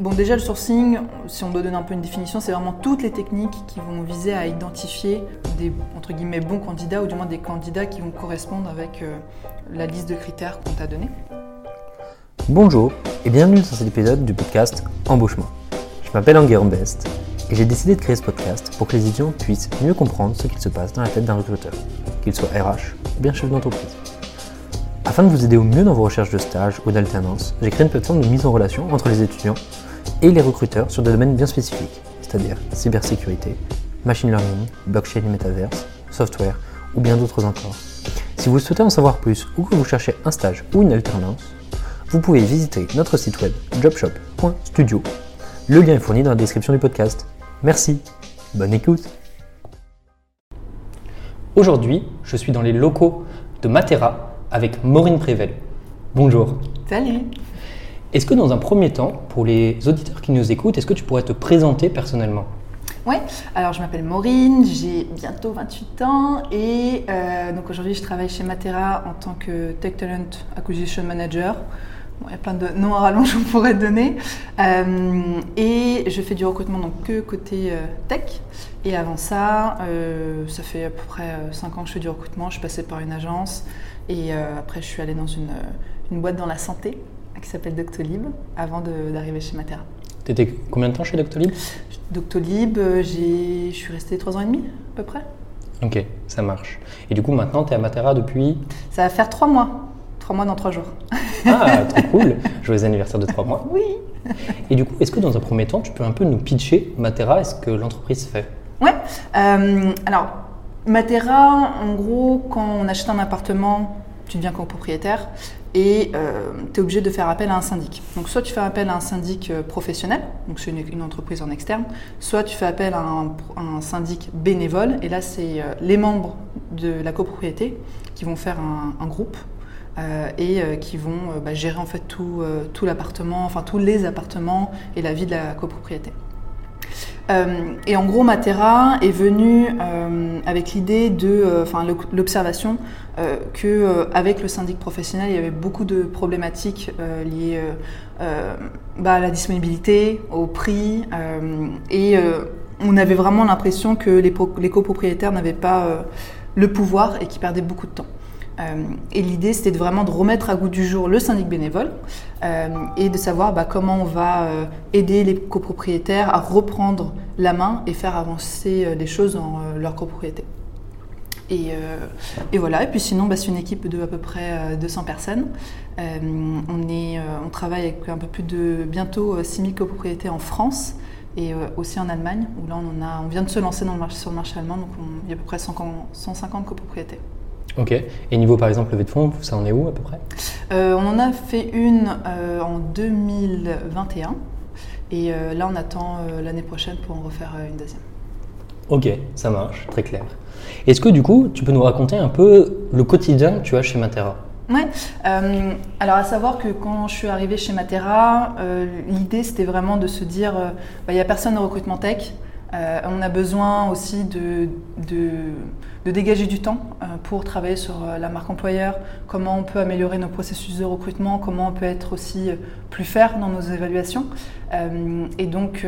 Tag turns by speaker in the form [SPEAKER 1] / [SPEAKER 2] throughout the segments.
[SPEAKER 1] Bon, déjà, le sourcing, si on doit donner un peu une définition, c'est vraiment toutes les techniques qui vont viser à identifier des, entre guillemets, bons candidats, ou du moins des candidats qui vont correspondre avec euh, la liste de critères qu'on t'a donnée.
[SPEAKER 2] Bonjour et bienvenue dans cet épisode du podcast Embauchement. Je m'appelle Enguerrand Best et j'ai décidé de créer ce podcast pour que les étudiants puissent mieux comprendre ce qu'il se passe dans la tête d'un recruteur, qu'il soit RH ou bien chef d'entreprise. Afin de vous aider au mieux dans vos recherches de stage ou d'alternance, j'ai créé une plateforme de mise en relation entre les étudiants et les recruteurs sur des domaines bien spécifiques, c'est-à-dire cybersécurité, machine learning, blockchain et metaverse, software ou bien d'autres encore. Si vous souhaitez en savoir plus ou que vous cherchez un stage ou une alternance, vous pouvez visiter notre site web jobshop.studio. Le lien est fourni dans la description du podcast. Merci, bonne écoute. Aujourd'hui, je suis dans les locaux de Matera avec Maureen Prével. Bonjour.
[SPEAKER 1] Salut
[SPEAKER 2] Est-ce que dans un premier temps, pour les auditeurs qui nous écoutent, est-ce que tu pourrais te présenter personnellement?
[SPEAKER 1] Oui, alors je m'appelle Maureen, j'ai bientôt 28 ans et euh, donc aujourd'hui je travaille chez Matera en tant que Tech Talent Acquisition Manager. Il y a plein de noms à rallonge qu'on pourrait donner. Euh, et je fais du recrutement donc que côté euh, tech. Et avant ça, ça fait à peu près 5 ans que je fais du recrutement. Je suis passée par une agence et après je suis allée dans une boîte dans la santé qui s'appelle Doctolib avant d'arriver chez Matera.
[SPEAKER 2] Tu étais combien de temps chez Doctolib?
[SPEAKER 1] Doctolib, euh, je suis restée 3 ans et demi à peu près.
[SPEAKER 2] Ok, ça marche. Et du coup, maintenant, tu es à Matera depuis?
[SPEAKER 1] Ça va faire 3 mois. 3 mois dans 3 jours.
[SPEAKER 2] Ah, trop cool Joyeux anniversaire de 3 mois.
[SPEAKER 1] Oui
[SPEAKER 2] Et du coup, est-ce que dans un premier temps, tu peux un peu nous pitcher Matera et ce que l'entreprise fait?
[SPEAKER 1] Ouais. euh, alors, Matera, en gros, quand on achète un appartement, tu deviens copropriétaire et tu es obligé de faire appel à un syndic. Donc, soit tu fais appel à un syndic euh, professionnel, donc c'est une, entreprise en externe, soit tu fais appel à un, syndic bénévole, et là, c'est euh, les membres de la copropriété qui vont faire un, groupe euh, et euh, qui vont euh, bah, gérer en fait euh, tout l'appartement, enfin tous les appartements et la vie de la copropriété. Euh, et en gros, Matera est venu euh, avec l'idée de, euh, enfin l'observation que avec le syndic professionnel, il y avait beaucoup de problématiques liées bah, à la disponibilité, au prix, et on avait vraiment l'impression que les, les copropriétaires n'avaient pas le pouvoir et qu'ils perdaient beaucoup de temps. Euh, et l'idée, c'était vraiment de remettre à goût du jour le syndic bénévole euh, et de savoir bah, comment on va euh, aider les copropriétaires à reprendre la main et faire avancer les choses dans leur copropriété. Et, voilà, et puis sinon, bah, c'est une équipe de à peu près euh, 200 personnes. On, travaille avec un peu plus de bientôt euh, 6000 copropriétés en France et aussi en Allemagne, là on, vient de se lancer dans le marché, sur le marché allemand, donc on- il y a à peu près 100 150 copropriétés.
[SPEAKER 2] Ok. Et niveau, par exemple, levée de fonds, ça en est où à peu près?
[SPEAKER 1] Euh, on en a fait une euh, en 2021 et euh, là on attend l'année prochaine pour en refaire une deuxième.
[SPEAKER 2] Ok, ça marche, très clair. Est-ce que du coup, tu peux nous raconter un peu le quotidien que tu as chez Matera?
[SPEAKER 1] Ouais. alors à savoir que quand je suis arrivée chez Matera, l'idée c'était vraiment de se dire, bah, il n'y a personne au recrutement tech. On a besoin aussi de, de, de dégager du temps euh, pour travailler sur euh, la marque employeur, comment on peut améliorer nos processus de recrutement, comment on peut être aussi euh, plus faire dans nos évaluations. Et donc,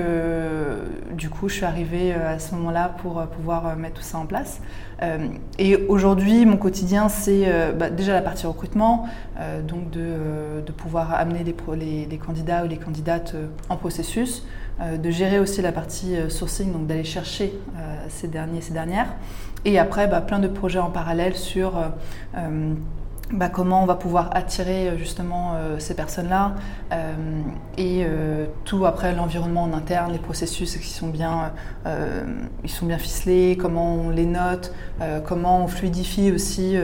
[SPEAKER 1] du coup, je suis arrivée à ce moment-là pour pouvoir mettre tout ça en place. Euh, et aujourd'hui, mon quotidien, c'est euh, bah, déjà la partie recrutement, euh, donc de, pouvoir amener les, candidats ou les candidates en processus, de gérer aussi la partie sourcing, donc d'aller chercher ces derniers, ces dernières. Et après, bah, plein de projets en parallèle sur bah, comment on va pouvoir attirer euh, justement euh, ces personnes-là euh, et tout après l'environnement en interne, les processus qui sont bien, ils sont bien ficelés, comment on les note, comment on fluidifie aussi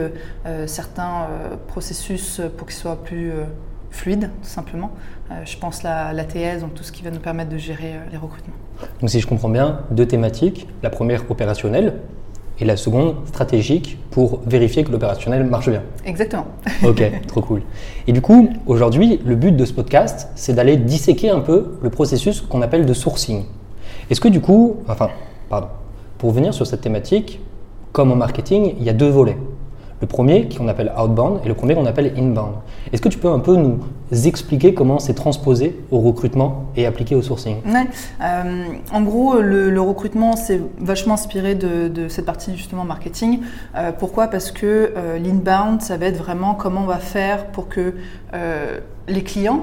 [SPEAKER 1] certains processus pour qu'ils soient plus fluides, tout simplement. Je pense la, la TS, donc tout ce qui va nous permettre de gérer les recrutements.
[SPEAKER 2] Donc si je comprends bien, deux thématiques. La première opérationnelle et la seconde stratégique pour vérifier que l'opérationnel marche bien.
[SPEAKER 1] Exactement.
[SPEAKER 2] Ok, trop cool. Et du coup, aujourd'hui, le but de ce podcast, c'est d'aller disséquer un peu le processus qu'on appelle de sourcing. Est-ce que du coup, enfin, pardon, pour venir sur cette thématique, comme en marketing, il y a deux volets. Le premier qu'on appelle outbound et le premier qu'on appelle inbound. Est-ce que tu peux un peu nous expliquer comment c'est transposé au recrutement et appliqué au sourcing?
[SPEAKER 1] Ouais. Euh, en gros, le, recrutement, c'est vachement inspiré de, cette partie justement marketing. Euh, pourquoi? Parce que euh, l'inbound, ça va être vraiment comment on va faire pour que les clients,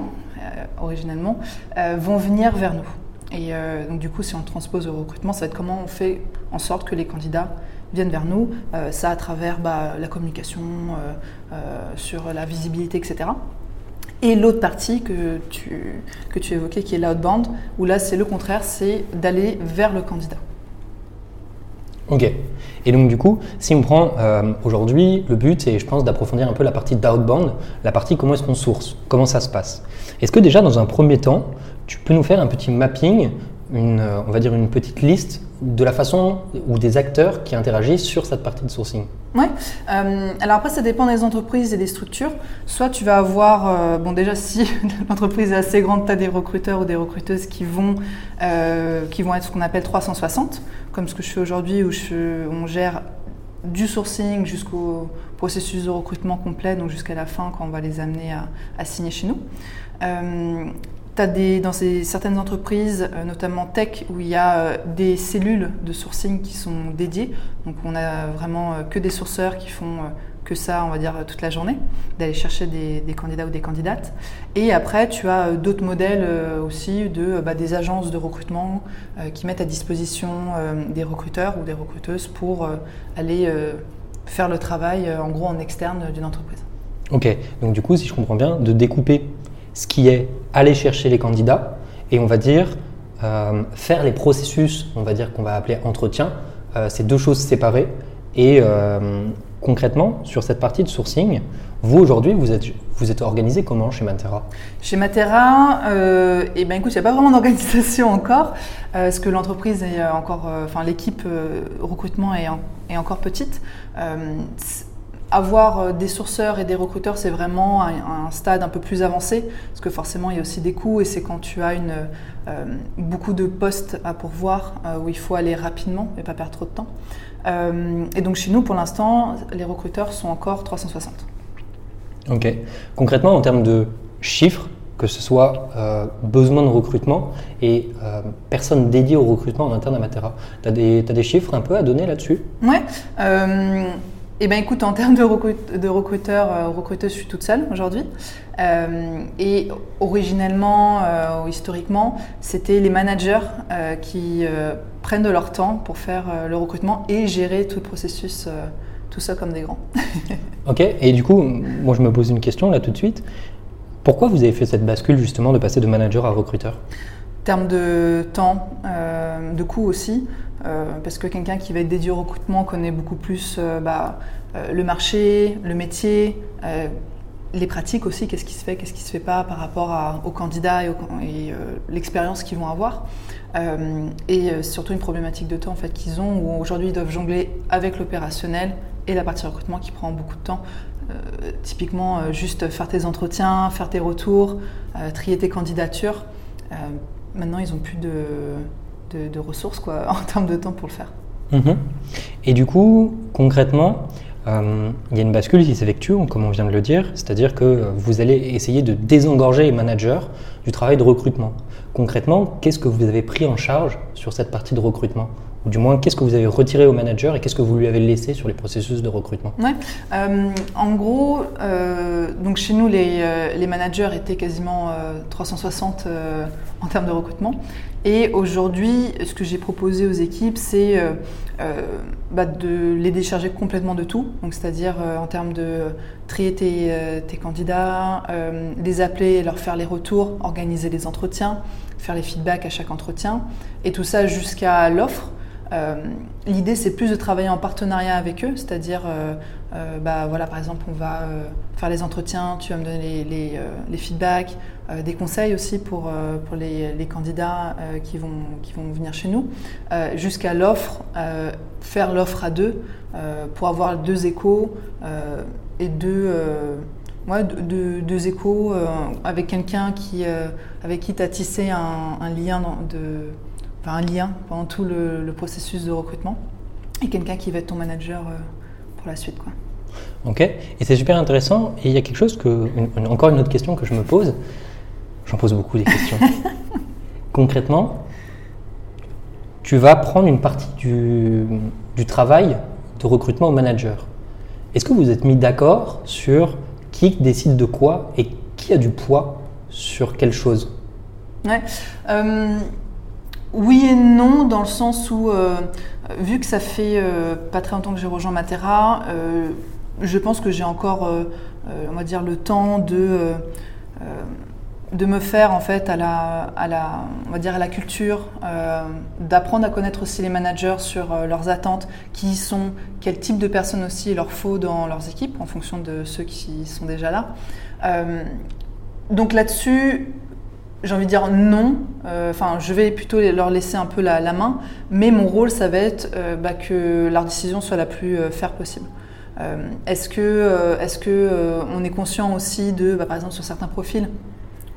[SPEAKER 1] originellement, vont venir vers nous. Et donc du coup, si on transpose au recrutement, ça va être comment on fait en sorte que les candidats viennent vers nous, ça à travers bah, la communication, sur la visibilité, etc. Et l'autre partie que tu, évoquais, qui est l'outbound, où là, c'est le contraire, c'est d'aller vers le candidat.
[SPEAKER 2] Ok. Et donc du coup, si on prend euh, aujourd'hui, le but, c'est, je pense, d'approfondir un peu la partie d'outbound, la partie comment est-ce qu'on source, comment ça se passe. Est-ce que déjà, dans un premier temps, tu peux nous faire un petit mapping, une, euh, on va dire une petite liste de la façon ou des acteurs qui interagissent sur cette partie de sourcing
[SPEAKER 1] Oui. Euh, alors après, ça dépend des entreprises et des structures. Soit tu vas avoir, euh, bon déjà si l'entreprise est assez grande, tu as des recruteurs ou des recruteuses qui vont, qui vont être ce qu'on appelle 360, comme ce que je fais aujourd'hui où on gère du sourcing jusqu'au processus de recrutement complet, donc jusqu'à la fin quand on va les amener à signer chez nous des, dans certaines entreprises, euh, notamment tech, où il y a euh, des cellules de sourcing qui sont dédiées. Donc on a vraiment euh, que des sourceurs qui font que ça, on va dire, toute la journée, d'aller chercher des, candidats ou des candidates. Et après, tu as d'autres modèles aussi de bah, des agences de recrutement qui mettent à disposition des recruteurs ou des recruteuses pour aller faire le travail en gros en externe d'une entreprise.
[SPEAKER 2] Ok, donc du coup, si je comprends bien, de découper ce qui est aller chercher les candidats et on va dire euh, faire les processus, on va dire qu'on va appeler entretien, euh, c'est deux choses séparées. Et euh, concrètement, sur cette partie de sourcing, vous aujourd'hui, vous êtes, vous êtes organisé comment chez Matera?
[SPEAKER 1] Chez Matera, eh ben écoute, il n'y a pas vraiment d'organisation encore, parce que l'entreprise est encore, enfin l'équipe recrutement est, est, encore petite avoir euh, des sourceurs et des recruteurs, c'est vraiment un, stade un peu plus avancé, parce que forcément, il y a aussi des coûts, et c'est quand tu as une, euh, beaucoup de postes à pourvoir, euh, où il faut aller rapidement et pas perdre trop de temps. et donc chez nous, pour l'instant, les recruteurs sont encore 360.
[SPEAKER 2] Ok. Concrètement, en termes de chiffres, que ce soit besoin de recrutement et personnes dédiées au recrutement en interne à Matera. Tu as, as, des chiffres un peu à donner là-dessus?
[SPEAKER 1] Ouais. Eh bien écoute, en termes de, de recruteurs, euh, recruteuse, je suis toute seule aujourd'hui. Euh, et originellement euh, ou historiquement, c'était les managers qui prennent de leur temps pour faire le recrutement et gérer tout le processus, tout ça comme des grands.
[SPEAKER 2] ok, et du coup, moi je me pose une question là tout de suite. Pourquoi vous avez fait cette bascule justement de passer de manager à recruteur?
[SPEAKER 1] En termes de temps, de coût aussi. Euh, parce que quelqu'un qui va être dédié au recrutement connaît beaucoup plus euh, bah, euh, le marché, le métier, les pratiques aussi, qu'est-ce qui se fait, qu'est-ce qui se fait pas par rapport aux candidats et, l'expérience qu'ils vont avoir. et surtout une problématique de temps en fait, qu'ils ont où aujourd'hui ils doivent jongler avec l'opérationnel et la partie recrutement qui prend beaucoup de temps. typiquement, juste faire tes entretiens, faire tes retours, trier tes candidatures. maintenant, ils n'ont plus de de, ressources quoi, en termes de temps pour le faire.
[SPEAKER 2] Mhm. Et du coup, concrètement, euh, il y a une bascule qui s'effectue, comme on vient de le dire, c'est-à-dire que vous allez essayer de désengorger les managers du travail de recrutement. Concrètement, qu'est-ce que vous avez pris en charge sur cette partie de recrutement? Ou du moins, qu'est-ce que vous avez retiré au manager et qu'est-ce que vous lui avez laissé sur les processus de recrutement?
[SPEAKER 1] Ouais. Euh, en gros, euh, donc chez nous, les, les, managers étaient quasiment 360 en termes de recrutement. Et aujourd'hui, ce que j'ai proposé aux équipes, c'est euh, euh, bah, de les décharger complètement de tout. Donc, c'est-à-dire euh, en termes de trier tes, candidats, les appeler, leur faire les retours, organiser les entretiens, faire les feedbacks à chaque entretien, et tout ça jusqu'à l'offre. L'idée, c'est plus de travailler en partenariat avec eux, c'est-à-dire, bah, voilà, par exemple, on va faire les entretiens, tu vas me donner les, les feedbacks, euh, des conseils aussi pour, euh, pour les, candidats euh, qui, vont, qui vont venir chez nous, jusqu'à l'offre, faire l'offre à deux pour avoir deux échos et deux, ouais, deux, deux, échos avec quelqu'un qui, avec qui tu as tissé un, lien, de, enfin, un lien pendant tout le, le processus de recrutement et quelqu'un qui va être ton manager pour la suite. Quoi.
[SPEAKER 2] Ok, et c'est super intéressant. Et il y a quelque chose que, encore une autre question que je me pose. J'en pose beaucoup des questions. Concrètement, tu vas prendre une partie du, du travail de recrutement au manager. Est-ce que vous êtes mis d'accord sur qui décide de quoi et qui a du poids sur quelle chose?
[SPEAKER 1] Euh, oui et non, dans le sens où, euh, vu que ça fait euh, pas très longtemps que j'ai rejoint Matera, je pense que j'ai encore, on va dire, le temps de de me faire en fait à la, à la, on va dire à la culture, d'apprendre à connaître aussi les managers sur leurs attentes, qui sont, quel type de personnes aussi il leur faut dans leurs équipes en fonction de ceux qui sont déjà là. donc là-dessus, j'ai envie de dire non. Euh, enfin, je vais plutôt leur laisser un peu la, main, mais mon rôle, ça va être euh, bah, que leur décision soit la plus euh, faire possible. est-ce que, est-ce que on est conscient aussi de, bah, par exemple, sur certains profils,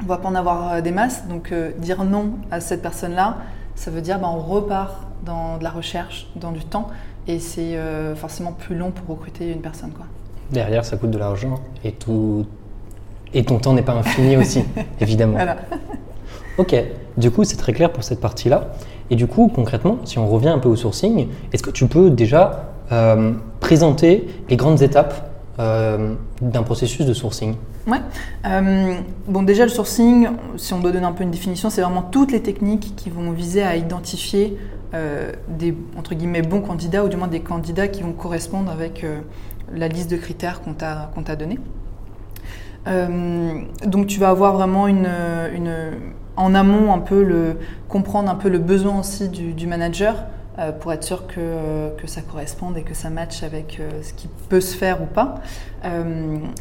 [SPEAKER 1] on va pas en avoir des masses, donc dire non à cette personne-là, ça veut dire bah, on repart dans de la recherche, dans du temps, et c'est forcément plus long pour recruter une personne, quoi.
[SPEAKER 2] Derrière, ça coûte de l'argent et tout, et ton temps n'est pas infini aussi, évidemment. Voilà. Ok, du coup c'est très clair pour cette partie-là. Et du coup, concrètement, si on revient un peu au sourcing, est-ce que tu peux déjà euh, présenter les grandes étapes euh, d'un processus de sourcing
[SPEAKER 1] Ouais. Euh, bon, déjà le sourcing, si on doit donner un peu une définition, c'est vraiment toutes les techniques qui vont viser à identifier des entre guillemets bons candidats ou du moins des candidats qui vont correspondre avec la liste de critères qu'on t'a qu'on t'a donné. Euh, donc tu vas avoir vraiment une, en amont un peu le comprendre un peu le besoin aussi du, manager euh, pour être sûr que, que, ça corresponde et que ça matche avec euh, ce qui peut se faire ou pas.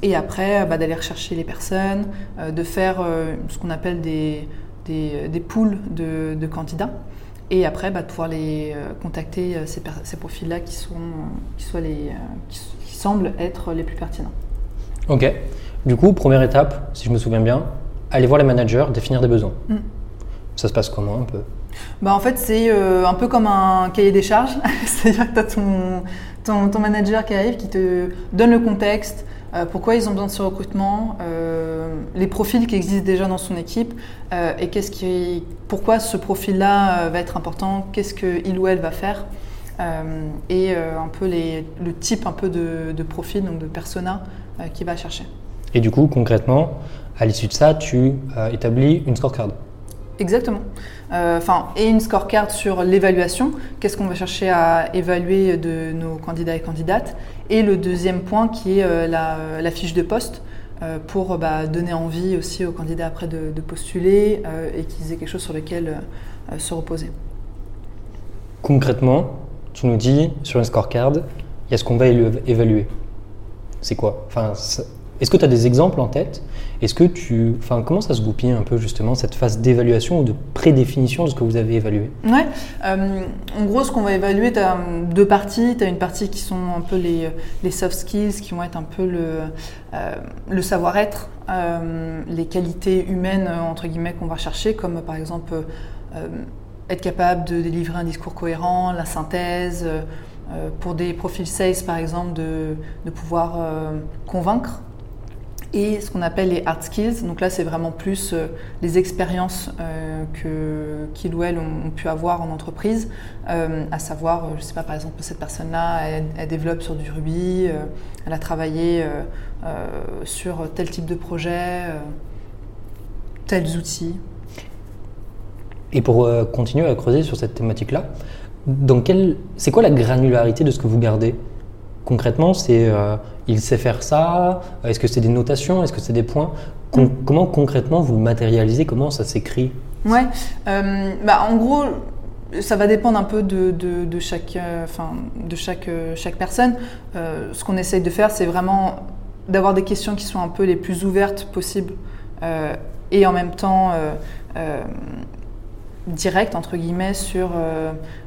[SPEAKER 1] et après, bah, d'aller rechercher les personnes, de faire ce qu'on appelle des, des, des pools de, de, candidats. Et après, bah, de pouvoir les contacter ces, ces profils-là qui, sont, qui, soient les, qui, qui semblent être les plus pertinents.
[SPEAKER 2] Ok. Du coup, première étape, si je me souviens bien, aller voir les managers, définir des besoins. Mm. Ça se passe comment un peu?
[SPEAKER 1] Bah en fait, c'est euh, un peu comme un cahier des charges. C'est-à-dire que tu as ton, ton, manager qui arrive, qui te donne le contexte, euh, pourquoi ils ont besoin de ce recrutement, euh, les profils qui existent déjà dans son équipe, et qu'est-ce qui, pourquoi ce profil-là va être important, qu'est-ce qu'il ou elle va faire, et un peu les, le type un peu de, de profil, donc de persona, qu'il va chercher.
[SPEAKER 2] Et du coup, concrètement, à l'issue de ça, tu établis une scorecard.
[SPEAKER 1] Exactement. Euh, enfin, et une scorecard sur l'évaluation. Qu'est-ce qu'on va chercher à évaluer de nos candidats et candidates? Et le deuxième point qui est euh, la, fiche de poste pour bah, donner envie aussi aux candidats après de, de postuler et qu'ils aient quelque chose sur lequel se reposer.
[SPEAKER 2] Concrètement, tu nous dis sur une scorecard, il y a ce qu'on va évaluer. C'est quoi? Enfin, est-ce que tu as des exemples en tête? Est-ce que tu, enfin, comment ça se goupille un peu justement cette phase d'évaluation ou de prédéfinition de ce que vous avez évalué?
[SPEAKER 1] Ouais. Euh, en gros, ce qu'on va évaluer, tu as deux parties. Tu as une partie qui sont un peu les, les, soft skills, qui vont être un peu le, euh, savoir-être, euh, les qualités humaines entre guillemets qu'on va chercher, comme par exemple être capable de délivrer un discours cohérent, la synthèse. pour des profils sales, par exemple, de pouvoir convaincre et ce qu'on appelle les hard skills. Donc là, c'est vraiment plus euh, les expériences euh, que qu'ils ou elles ont, pu avoir en entreprise, euh, à savoir, je ne sais pas, par exemple, cette personne-là, elle, développe sur du Ruby, elle a travaillé sur tel type de projet, tels outils.
[SPEAKER 2] Et pour continuer à creuser sur cette thématique-là, c'est quoi la granularité de ce que vous gardez? Concrètement, c'est il sait faire ça Est-ce que c'est des notations Est-ce que c'est des points mm. Comment concrètement vous le matérialisez Comment ça s'écrit
[SPEAKER 1] Ouais, euh, bah, en gros, ça va dépendre un peu de, de, chaque, euh, enfin, de chaque, euh, chaque personne. ce qu'on essaye de faire, c'est vraiment d'avoir des questions qui sont un peu les plus ouvertes possibles et en même temps direct entre guillemets sur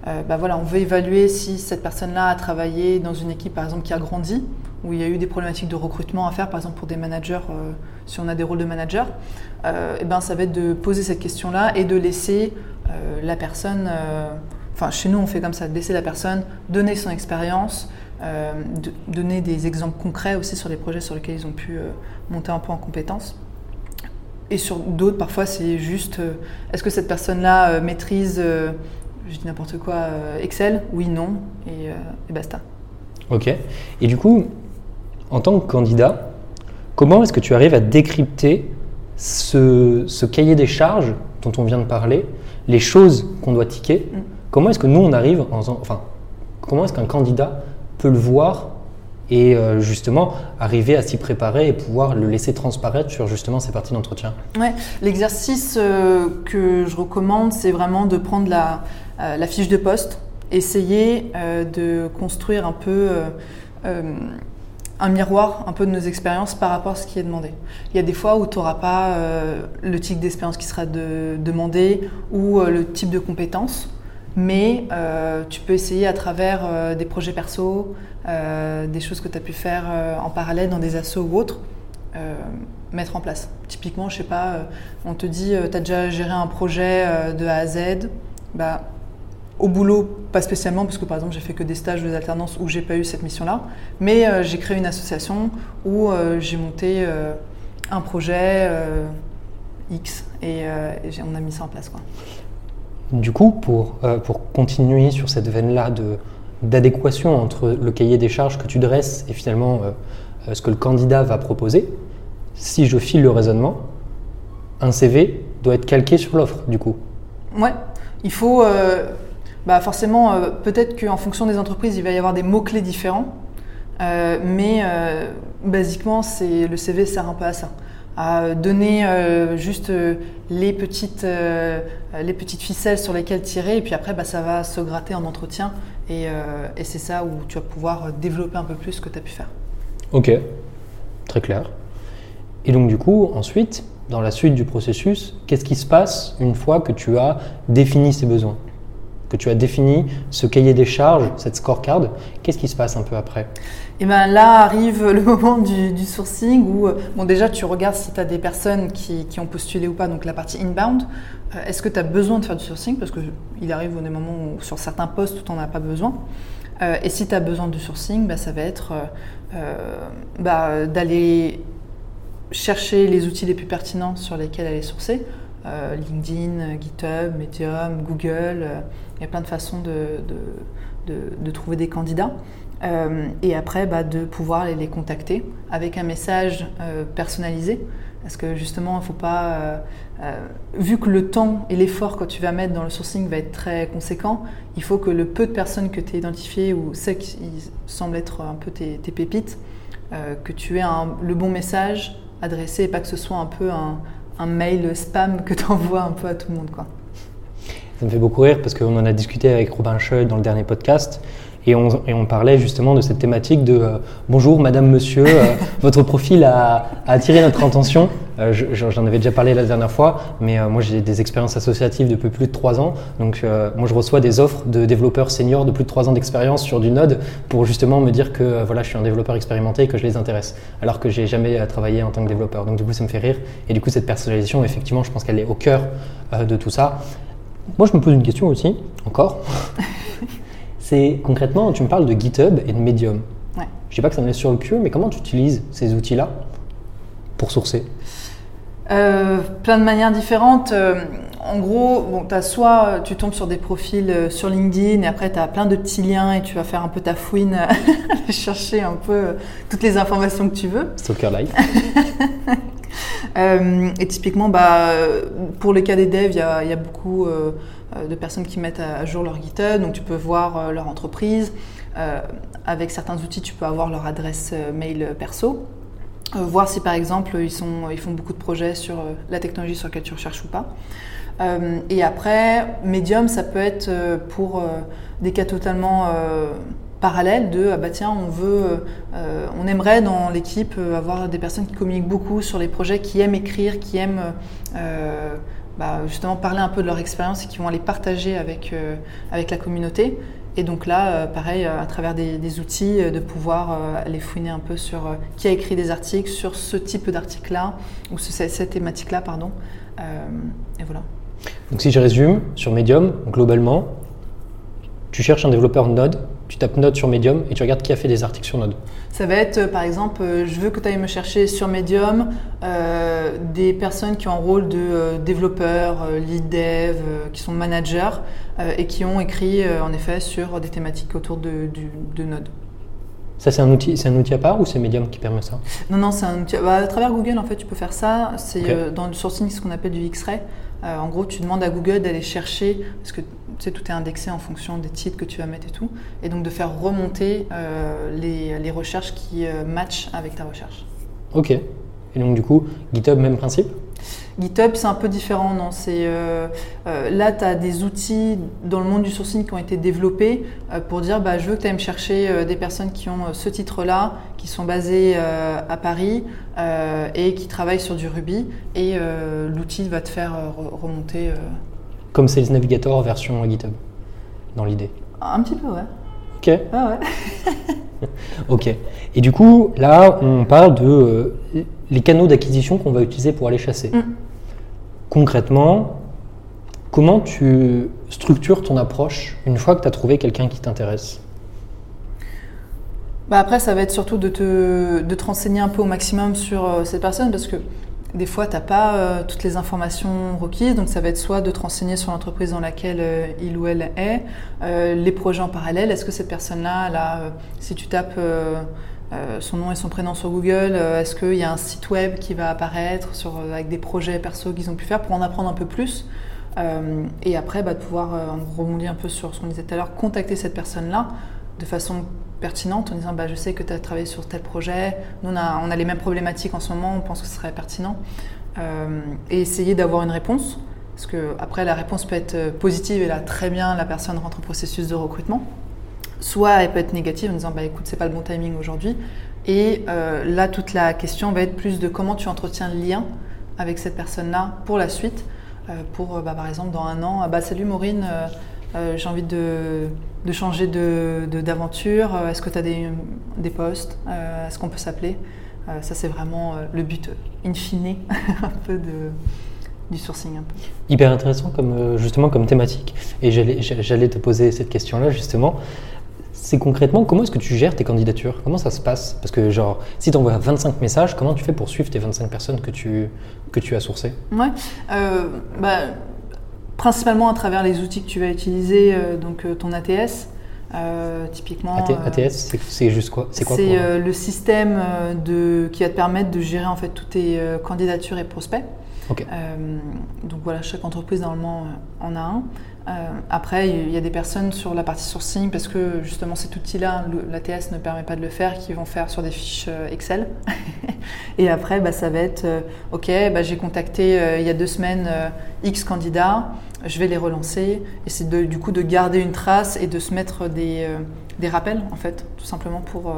[SPEAKER 1] bah voilà on veut évaluer si cette personne là a travaillé dans une équipe par exemple qui a grandi où il y a eu des problématiques de recrutement à faire, par exemple pour des managers, euh, si on a des rôles de manager, et euh, eh ben, ça va être de poser cette question-là et de laisser euh, la personne, enfin chez nous on fait comme ça, de laisser la personne donner son expérience, donner des exemples concrets aussi sur les projets sur lesquels ils ont pu monter un peu en compétences. Et sur d'autres, parfois, c'est juste est-ce que cette personne-là maîtrise, je dis n'importe quoi, Excel? Oui, non, et, et basta.
[SPEAKER 2] Ok. Et du coup, en tant que candidat, comment est-ce que tu arrives à décrypter ce, cahier des charges dont on vient de parler, les choses qu'on doit ticker mm. Comment est-ce que nous, on arrive, en, enfin, comment est-ce qu'un candidat peut le voir et euh, justement arriver à s'y préparer et pouvoir le laisser transparaître sur justement ces parties d'entretien.
[SPEAKER 1] Ouais, l'exercice euh, que je recommande, c'est vraiment de prendre la, euh, fiche de poste, essayer de construire un peu un miroir un peu de nos expériences par rapport à ce qui est demandé. Il y a des fois où tu n'auras pas le type d'expérience qui sera demandé ou le type de compétences, mais euh, tu peux essayer à travers des projets perso, des choses que tu as pu faire en parallèle dans des assos ou autres, mettre en place. Typiquement, je sais pas, on te dit, tu as déjà géré un projet de A à Z, bah, au boulot, pas spécialement, parce que par exemple j'ai fait que des stages des alternances où j'ai pas eu cette mission-là, mais euh, j'ai créé une association où euh, j'ai monté euh, un projet X et, on a mis ça en place. Quoi.
[SPEAKER 2] Du coup, pour, pour continuer sur cette veine-là d'adéquation entre le cahier des charges que tu dresses et finalement ce que le candidat va proposer, si je file le raisonnement, un CV doit être calqué sur l'offre, du coup.
[SPEAKER 1] Ouais, il faut bah forcément, euh, peut-être qu'en fonction des entreprises, il va y avoir des mots-clés différents. Euh, mais euh, basiquement, le CV sert un peu à ça. À donner juste les, petites, les petites ficelles sur lesquelles tirer, et puis après, bah, ça va se gratter en entretien. Et, et c'est ça où tu vas pouvoir développer un peu plus ce que tu as pu faire.
[SPEAKER 2] Ok, très clair. Et donc, du coup, ensuite, dans la suite du processus, qu'est-ce qui se passe une fois que tu as défini ces besoins? Que tu as défini ce cahier des charges, cette scorecard, qu'est-ce qui se passe un peu après
[SPEAKER 1] eh ben là arrive le moment du, sourcing où euh, bon, déjà tu regardes si tu as des personnes qui, ont postulé ou pas, donc la partie inbound. Euh, est-ce que tu as besoin de faire du sourcing? Parce qu'il arrive des moments où sur certains postes tu n'en as pas besoin. Euh, et si tu as besoin du sourcing, bah, ça va être bah, d'aller chercher les outils les plus pertinents sur lesquels aller sourcer. LinkedIn, GitHub, Medium, Google, il y a plein de façons de, trouver des candidats. Euh, et après, bah, de pouvoir les, contacter avec un message euh, personnalisé. Parce que justement, il faut pas. Euh, vu que le temps et l'effort que tu vas mettre dans le sourcing va être très conséquent, il faut que le peu de personnes que tu as identifiées ou celles qui semblent être un peu tes, pépites, que tu aies le bon message adressé et pas que ce soit un peu un, un mail spam que tu envoies un peu à tout le monde. Quoi.
[SPEAKER 2] Ça me fait beaucoup rire parce qu'on en a discuté avec Robin Scheu dans le dernier podcast. Et on, et on, parlait justement de cette thématique de euh, bonjour madame, monsieur, euh, votre profil a, attiré notre attention. Euh, j'en avais déjà parlé la dernière fois, mais moi j'ai des expériences associatives depuis plus de trois ans. Donc moi je reçois des offres de développeurs seniors de plus de trois ans d'expérience sur du Node pour justement me dire que voilà, je suis un développeur expérimenté et que je les intéresse, alors que j'ai jamais travaillé en tant que développeur. Donc du coup ça me fait rire. Et du coup cette personnalisation, effectivement, je pense qu'elle est au cœur de tout ça. Moi, je me pose une question aussi, encore. c'est concrètement, tu me parles de GitHub et de Medium. Ouais. Je ne sais pas que ça me laisse sur le cul, mais comment tu utilises ces outils-là pour sourcer?
[SPEAKER 1] Euh, Plein de manières différentes. Euh, en gros, bon, as soit tu tombes sur des profils euh, sur LinkedIn et après tu as plein de petits liens et tu vas faire un peu ta fouine, chercher un peu toutes les informations que tu veux.
[SPEAKER 2] Stalker Life.
[SPEAKER 1] Euh, et typiquement, bah, pour les cas des devs, il y a, beaucoup euh, de personnes qui mettent à jour leur GitHub, donc tu peux voir euh, leur entreprise. avec certains outils, tu peux avoir leur adresse mail perso. voir si par exemple ils, sont, ils font beaucoup de projets sur la technologie sur laquelle tu recherches ou pas. et après, Medium, ça peut être pour des cas totalement parallèle de ah bah tiens on veut euh, on aimerait dans l'équipe euh, avoir des personnes qui communiquent beaucoup sur les projets qui aiment écrire qui aiment euh, bah, justement parler un peu de leur expérience et qui vont aller partager avec avec la communauté. Et donc là pareil à travers des, outils de pouvoir aller fouiner un peu sur qui a écrit des articles sur ce type d'article là ou cette thématique là pardon. Et voilà.
[SPEAKER 2] Donc si je résume sur Medium globalement tu cherches un développeur Node tu tapes Node sur Medium et tu regardes qui a fait des articles sur Node.
[SPEAKER 1] Ça va être, par exemple, je veux que tu ailles me chercher sur Medium des personnes qui ont un rôle de développeur, lead dev, qui sont managers et qui ont écrit en effet sur des thématiques autour de, de Node.
[SPEAKER 2] Ça, c'est un outil, c'est un outil à part ou c'est Medium qui permet ça?
[SPEAKER 1] Non, non, c'est un outil. Bah, à travers Google, en fait, tu peux faire ça. C'est euh, dans le sourcing ce qu'on appelle du X-ray. Euh, en gros, tu demandes à Google d'aller chercher, parce que tu sais, tout est indexé en fonction des titres que tu vas mettre et tout, et donc de faire remonter euh, les, les, recherches qui matchent avec ta recherche.
[SPEAKER 2] Ok. Et donc, du coup, GitHub, même principe?
[SPEAKER 1] GitHub, c'est un peu différent. Non? C'est, euh, euh, là, tu as des outils dans le monde du sourcing qui ont été développés euh, pour dire bah, je veux que tu ailles me chercher des personnes qui ont ce titre-là, qui sont basées à Paris et qui travaillent sur du Ruby. Et l'outil va te faire remonter.
[SPEAKER 2] Comme Sales Navigator version GitHub, dans l'idée
[SPEAKER 1] Un petit peu, ouais.
[SPEAKER 2] Ok.
[SPEAKER 1] Ah ouais.
[SPEAKER 2] ok. Et du coup, là, on parle de les canaux d'acquisition qu'on va utiliser pour aller chasser. Mm. Concrètement, comment tu structures ton approche une fois que tu as trouvé quelqu'un qui t'intéresse?
[SPEAKER 1] Bah Après, ça va être surtout de te, de te renseigner un peu au maximum sur euh, cette personne parce que des fois, tu n'as pas euh, toutes les informations requises, donc ça va être soit de te renseigner sur l'entreprise dans laquelle euh, il ou elle est, les projets en parallèle, est-ce que cette personne-là, là, si tu tapes euh, son nom et son prénom sur Google euh, Est-ce qu'il y a un site web qui va apparaître euh, avec des projets perso qu'ils ont pu faire pour en apprendre un peu plus Et après, bah, de pouvoir rebondir un peu sur ce qu'on disait tout à l'heure, contacter cette personne-là de façon pertinente en disant bah, je sais que tu as travaillé sur tel projet, nous on a, les mêmes problématiques en ce moment, on pense que ce serait pertinent. et essayer d'avoir une réponse. Parce que après la réponse peut être positive et là très bien la personne rentre en processus de recrutement. Soit elle peut être négative en disant bah écoute c'est pas le bon timing aujourd'hui. Et euh, là toute la question va être plus de comment tu entretiens le lien avec cette personne-là pour la suite. Euh, pour euh, bah, par exemple dans un an, ah, bah salut Maureen, j'ai envie de, de changer d'aventure. De, Est-ce que tu as des, des postes? Est-ce qu'on peut s'appeler? Ça c'est vraiment le but in fine un peu de du sourcing un peu.
[SPEAKER 2] Hyper intéressant comme justement comme thématique. Et j'allais te poser cette question-là justement c'est concrètement comment est-ce que tu gères tes candidatures? Comment ça se passe? Parce que genre, si tu envoies 25 messages, comment tu fais pour suivre tes 25 personnes que tu, que tu as sourcées?
[SPEAKER 1] Ouais, euh, bah, principalement à travers les outils que tu vas utiliser, euh, donc euh, ton ATS. typiquement.
[SPEAKER 2] ATS, c'est juste quoi
[SPEAKER 1] C'est quoi C'est le système de, qui va te permettre de gérer en fait toutes tes candidatures et prospects. donc voilà, chaque entreprise normalement en a un. Euh, après, il y a des personnes sur la partie sourcing, parce que justement cet outil-là, l'ATS ne permet pas de le faire, qui vont faire sur des fiches euh, Excel. et après, bah, ça va être, euh, OK, bah, j'ai contacté il y a deux semaines X candidats, je vais les relancer. Et c'est du coup de garder une trace et de se mettre des, rappels, en fait, tout simplement pour,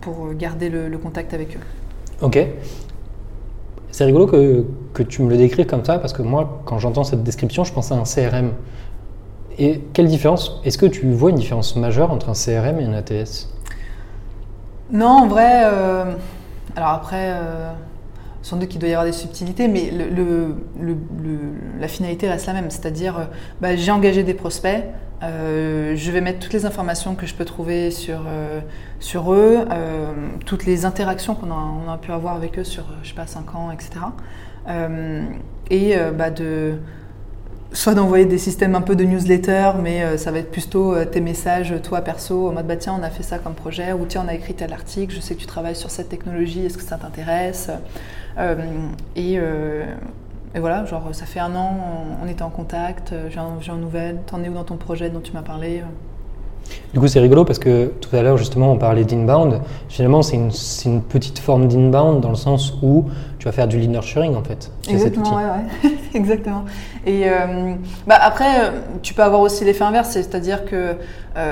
[SPEAKER 1] pour garder le contact avec eux.
[SPEAKER 2] Ok. C'est rigolo que, que, tu me le décrives comme ça, parce que moi, quand j'entends cette description, je pense à un CRM. Et quelle différence Est-ce que tu vois une différence majeure entre un CRM et un ATS
[SPEAKER 1] Non, en vrai, euh, alors après, euh, sans doute qu'il doit y avoir des subtilités, mais le, la finalité reste la même. C'est-à-dire, euh, bah, j'ai engagé des prospects, euh, je vais mettre toutes les informations que je peux trouver sur, euh, sur eux, toutes les interactions qu'on a, a, pu avoir avec eux sur, je sais pas, 5 ans, etc. et bah de, soit d'envoyer des systèmes un peu de newsletter, mais ça va être plutôt tes messages, toi perso, en mode bah tiens, on a fait ça comme projet, ou tiens, on a écrit tel article, je sais que tu travailles sur cette technologie, est-ce que ça t'intéresse? Et, voilà, genre ça fait un an, on était en contact, euh, j'ai un, nouvelle, t'en es où dans ton projet dont tu m'as parlé? euh
[SPEAKER 2] du coup, c'est rigolo parce que tout à l'heure, justement, on parlait d'inbound. Finalement, c'est une, une, petite forme d'inbound dans le sens où tu vas faire du lead nurturing, en fait.
[SPEAKER 1] Exactement, ouais, ouais. Exactement. Et euh, bah, après, tu peux avoir aussi l'effet inverse, c'est-à-dire qu'il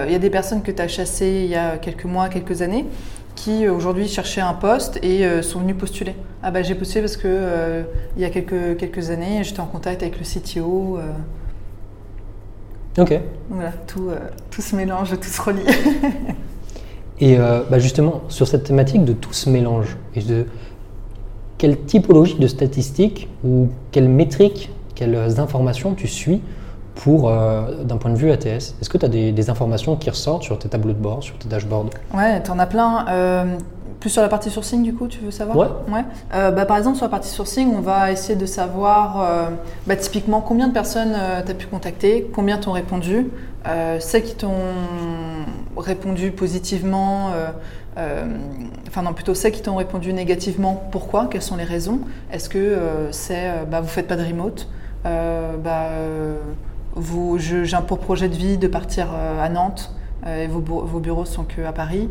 [SPEAKER 1] il y a des personnes que tu as chassées il y a quelques mois, quelques années, qui euh, aujourd'hui cherchaient un poste et euh, sont venus postuler. Ah bah j'ai postulé parce que euh, il y a quelques, quelques années, j'étais en contact avec le CTO.
[SPEAKER 2] Ok.
[SPEAKER 1] Voilà, tout, tout se mélange, tout se relie.
[SPEAKER 2] et bah justement, sur cette thématique de tout se mélange, et de quelle typologie de statistiques ou quelles métriques, quelles informations tu suis pour, euh, d'un point de vue ATS Est-ce que tu as des, des, informations qui ressortent sur tes tableaux de bord, sur tes dashboards?
[SPEAKER 1] Ouais, tu en as plein. Euh, plus sur la partie sourcing, du coup, tu veux savoir
[SPEAKER 2] Ouais.
[SPEAKER 1] ouais. Euh, bah, par exemple, sur la partie sourcing, on va essayer de savoir euh, bah, typiquement combien de personnes tu as pu contacter, combien t'ont répondu, celles qui t'ont répondu positivement, enfin non, plutôt celles qui t'ont répondu négativement, pourquoi Quelles sont les raisons Est-ce que c'est bah, vous faites pas de remote bah, j'ai un pour projet de vie de partir euh, à Nantes euh, et vos, vos, bureaux sont que à Paris.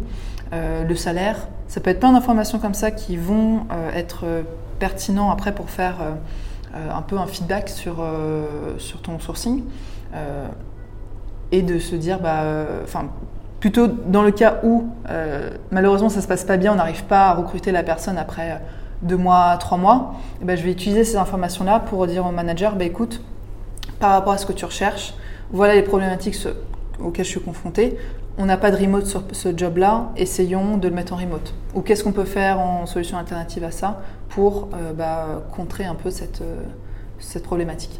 [SPEAKER 1] Euh, le salaire, ça peut être plein d'informations comme ça qui vont être pertinents après pour faire un peu un feedback sur, sur ton sourcing et de se dire, bah, enfin, plutôt dans le cas où malheureusement ça se passe pas bien, on n'arrive pas à recruter la personne après deux mois, trois mois, et ben, je vais utiliser ces informations-là pour dire au manager, bah, écoute, par rapport à ce que tu recherches. Voilà les problématiques auxquelles je suis confrontée. On n'a pas de remote sur ce job-là, essayons de le mettre en remote. Ou qu'est-ce qu'on peut faire en solution alternative à ça pour euh, bah, contrer un peu cette, euh, cette problématique?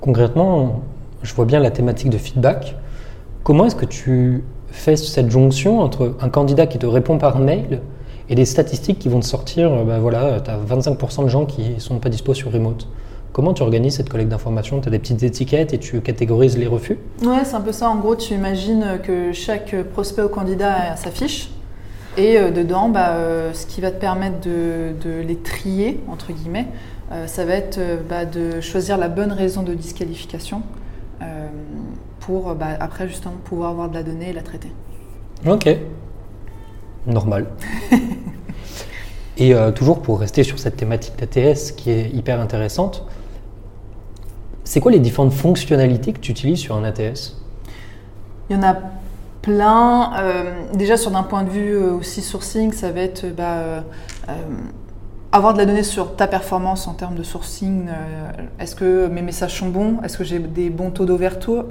[SPEAKER 2] Concrètement, je vois bien la thématique de feedback. Comment est-ce que tu fais cette jonction entre un candidat qui te répond par mail et des statistiques qui vont te sortir, euh, bah voilà, tu as 25% de gens qui ne sont pas dispo sur remote? Comment tu organises cette collecte d'informations? Tu as des petites étiquettes et tu catégorises les refus?
[SPEAKER 1] Ouais, c'est un peu ça. En gros, tu imagines que chaque prospect ou candidat a sa fiche. Et euh, dedans, bah, euh, ce qui va te permettre de, les trier, entre guillemets, euh, ça va être bah, de choisir la bonne raison de disqualification pour bah, après justement pouvoir avoir de la donnée et la traiter.
[SPEAKER 2] Ok. Normal. et toujours pour rester sur cette thématique d'ATS qui est hyper intéressante, c'est quoi les différentes fonctionnalités que tu utilises sur un ATS
[SPEAKER 1] Il y en a plein. Euh, déjà, sur d'un point de vue euh, aussi sourcing, ça va être bah, euh, avoir de la donnée sur ta performance en termes de sourcing. Est-ce que mes messages sont bons? Est-ce que j'ai des bons taux d'ouverture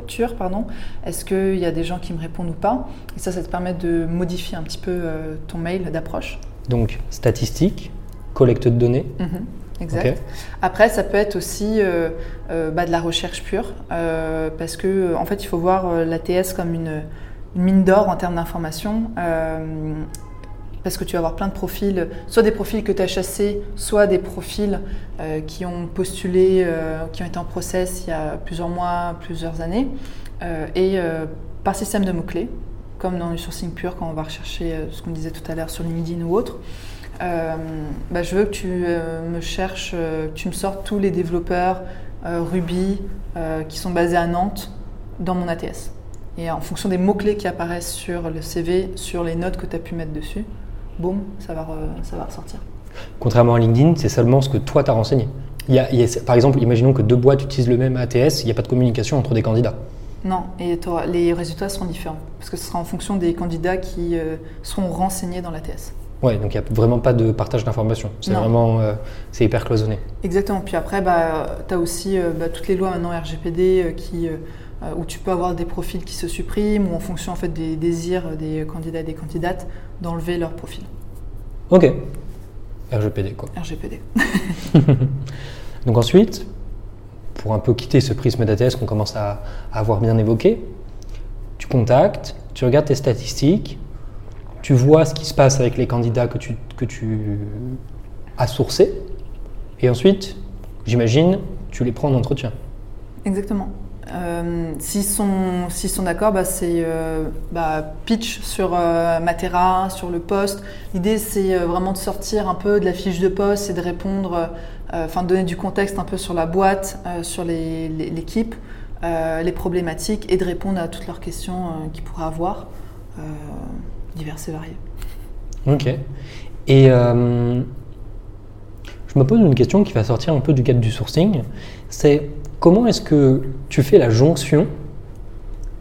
[SPEAKER 1] Est-ce qu'il y a des gens qui me répondent ou pas? Et ça, ça te permet de modifier un petit peu ton mail d'approche.
[SPEAKER 2] Donc, statistiques, collecte de données.
[SPEAKER 1] Mm-hmm. Exact. Après, ça peut être aussi euh, euh, bah, de la recherche pure, euh, parce que en fait, il faut voir l'ATS comme une, mine d'or en termes d'information, parce que tu vas avoir plein de profils, soit des profils que tu as chassés, soit des profils qui ont postulé, qui ont été en process il y a plusieurs mois, plusieurs années, et par système de mots-clés, comme dans le sourcing pur quand on va rechercher ce qu'on disait tout à l'heure sur LinkedIn ou autre. Euh, bah, je veux que tu euh, me cherches, euh, que tu me sortes tous les développeurs Ruby qui sont basés à Nantes dans mon ATS. Et en fonction des mots-clés qui apparaissent sur le CV, sur les notes que tu as pu mettre dessus, boum, ça va, ça va ressortir.
[SPEAKER 2] Contrairement à LinkedIn, c'est seulement ce que toi tu as renseigné. Il y a, par exemple, imaginons que deux boîtes utilisent le même ATS, il n'y a pas de communication entre des candidats.
[SPEAKER 1] Non, et les résultats seront différents, parce que ce sera en fonction des candidats qui seront renseignés dans l'ATS.
[SPEAKER 2] Ouais, donc il n'y a vraiment pas de partage d'informations. C'est vraiment euh, c'est hyper cloisonné.
[SPEAKER 1] Exactement. Puis après, bah, tu as aussi euh, bah, toutes les lois maintenant RGPD euh, qui, où tu peux avoir des profils qui se suppriment ou en fonction en fait, des désirs des candidats et des candidates d'enlever leur profil.
[SPEAKER 2] Ok. RGPD quoi.
[SPEAKER 1] RGPD.
[SPEAKER 2] donc ensuite, pour un peu quitter ce prisme d'ATS qu'on commence à, avoir bien évoqué, tu contactes, tu regardes tes statistiques, tu vois ce qui se passe avec les candidats que tu, que tu as sourcés, et ensuite, j'imagine, tu les prends en entretien.
[SPEAKER 1] Exactement. Euh, s'ils sont, sont d'accord, bah, c'est euh, bah, pitch sur euh, Matera, sur le poste. L'idée, c'est vraiment de sortir un peu de la fiche de poste et de répondre, enfin de donner du contexte un peu sur la boîte, sur l'équipe, les, problématiques et de répondre à toutes leurs questions qu'ils pourraient avoir divers et variés.
[SPEAKER 2] Ok. Et je me pose une question qui va sortir un peu du cadre du sourcing. C'est comment est-ce que tu fais la jonction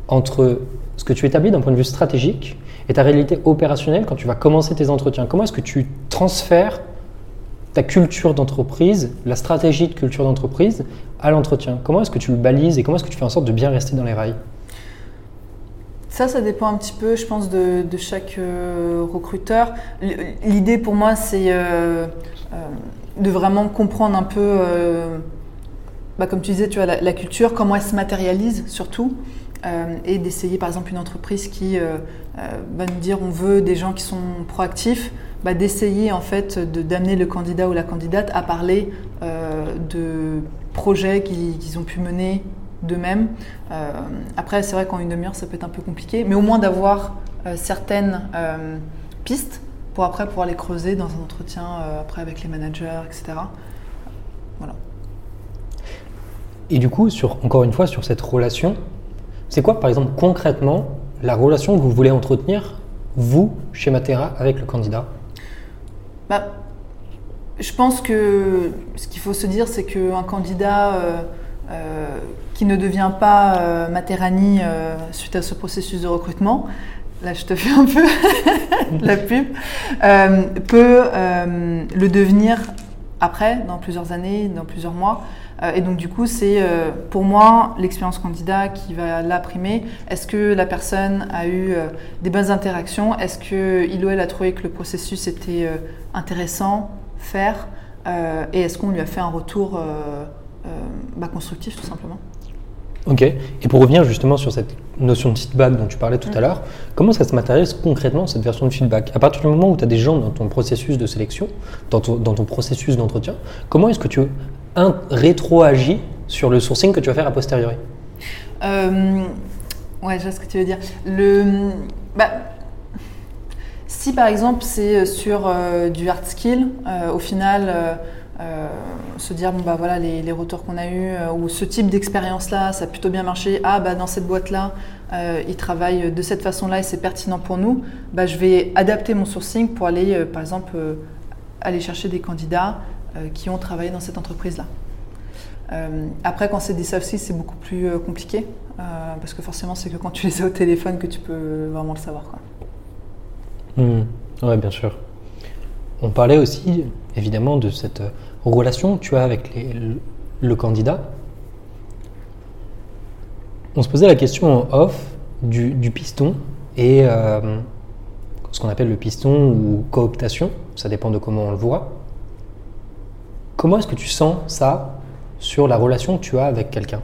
[SPEAKER 2] entre ce que tu établis d'un point de vue stratégique et ta réalité opérationnelle quand tu vas commencer tes entretiens? Comment est-ce que tu transfères ta culture d'entreprise, la stratégie de culture d'entreprise à l'entretien? Comment est-ce que tu le balises et comment est-ce que tu fais en sorte de bien rester dans les rails?
[SPEAKER 1] Ça, ça dépend un petit peu, je pense, de, chaque euh, recruteur. L'idée pour moi, c'est euh, euh, de vraiment comprendre un peu bah, comme tu disais, tu la, culture, comment elle se matérialise surtout, euh, et d'essayer par exemple une entreprise qui euh, euh, va nous dire on veut des gens qui sont proactifs, bah, d'essayer en fait d'amener le candidat ou la candidate à parler de projets qu'ils ont pu mener d'eux-mêmes. Après, c'est vrai qu'en une demi-heure, ça peut être un peu compliqué, mais au moins d'avoir certaines pistes pour après pouvoir les creuser dans un entretien après avec les managers, etc. Voilà.
[SPEAKER 2] Et du coup, encore une fois, sur cette relation, c'est quoi, par exemple, concrètement, la relation que vous voulez entretenir, vous, chez Matera, avec le candidat?
[SPEAKER 1] Bah, je pense que ce qu'il faut se dire, c'est qu'un candidat euh, euh, qui ne devient pas euh, Materani euh, suite à ce processus de recrutement, là je te fais un peu la pub, peut le devenir après, dans plusieurs années, dans plusieurs mois. Euh, et donc du coup, c'est euh, pour moi l'expérience candidat qui va là primer. Est-ce que la personne a eu euh, des bonnes interactions? Est-ce qu'il ou elle a trouvé que le processus était intéressant, faire? Et est-ce qu'on lui a fait un retour bah, constructif tout simplement?
[SPEAKER 2] Ok. Et pour revenir justement sur cette notion de feedback dont tu parlais tout à l'heure, comment ça se matérialise concrètement cette version de feedback? À partir du moment où tu as des gens dans ton processus de sélection, dans ton, dans ton processus d'entretien, comment est-ce que tu un, rétroagis sur le sourcing que tu vas faire a posteriori
[SPEAKER 1] Euh, ouais, je vois ce que tu veux dire. Le, bah, si par exemple c'est sur euh, du hard skill, euh, au final, euh, euh, se dire bon bah voilà les, les retours qu'on a eu euh, ou ce type d'expérience là, ça a plutôt bien marché. Ah bah dans cette boîte là, euh, ils travaillent de cette façon là et c'est pertinent pour nous. Bah je vais adapter mon sourcing pour aller euh, par exemple euh, aller chercher des candidats euh, qui ont travaillé dans cette entreprise là. Euh, après, quand c'est des soft c'est beaucoup plus euh, compliqué euh, parce que forcément, c'est que quand tu les as au téléphone que tu peux vraiment le savoir. Quoi.
[SPEAKER 2] Hmm, Ouais, bien sûr. On parlait aussi, évidemment, de cette euh, relation que tu as avec le, candidat. On se posait la question en off du, piston et euh, ce qu'on appelle le piston ou cooptation, ça dépend de comment on le voit. Comment est-ce que tu sens ça sur la relation que tu as avec quelqu'un?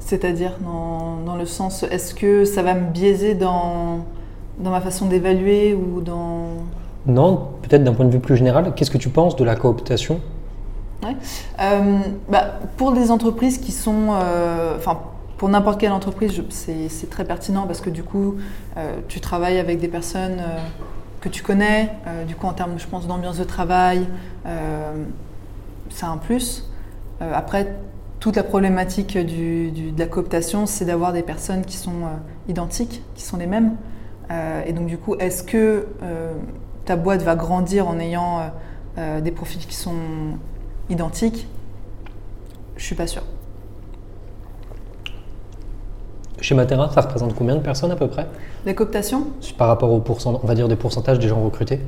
[SPEAKER 1] C'est-à-dire dans, dans le sens, est-ce que ça va me biaiser dans, dans ma façon d'évaluer ou dans...
[SPEAKER 2] Non, peut-être d'un point de vue plus général, qu'est-ce que tu penses de la cooptation?
[SPEAKER 1] Euh, bah, pour des entreprises qui sont... euh, Enfin, pour n'importe quelle entreprise, c'est c'est très pertinent parce que du coup, euh, tu travailles avec des personnes que tu connais. euh, du coup, en termes, je pense, d'ambiance de travail, euh, c'est un plus. Euh, après, toute la problématique du- de la cooptation, c'est d'avoir des personnes qui sont identiques, qui sont les mêmes. Et donc, du coup, est-ce que ta boîte va grandir en ayant des profils qui sont identiques? Je suis pas sûre.
[SPEAKER 2] Chez Matera, ça représente combien de personnes à peu près?
[SPEAKER 1] La cooptation,
[SPEAKER 2] par rapport au pourcent, on va dire des pourcentages des gens recrutés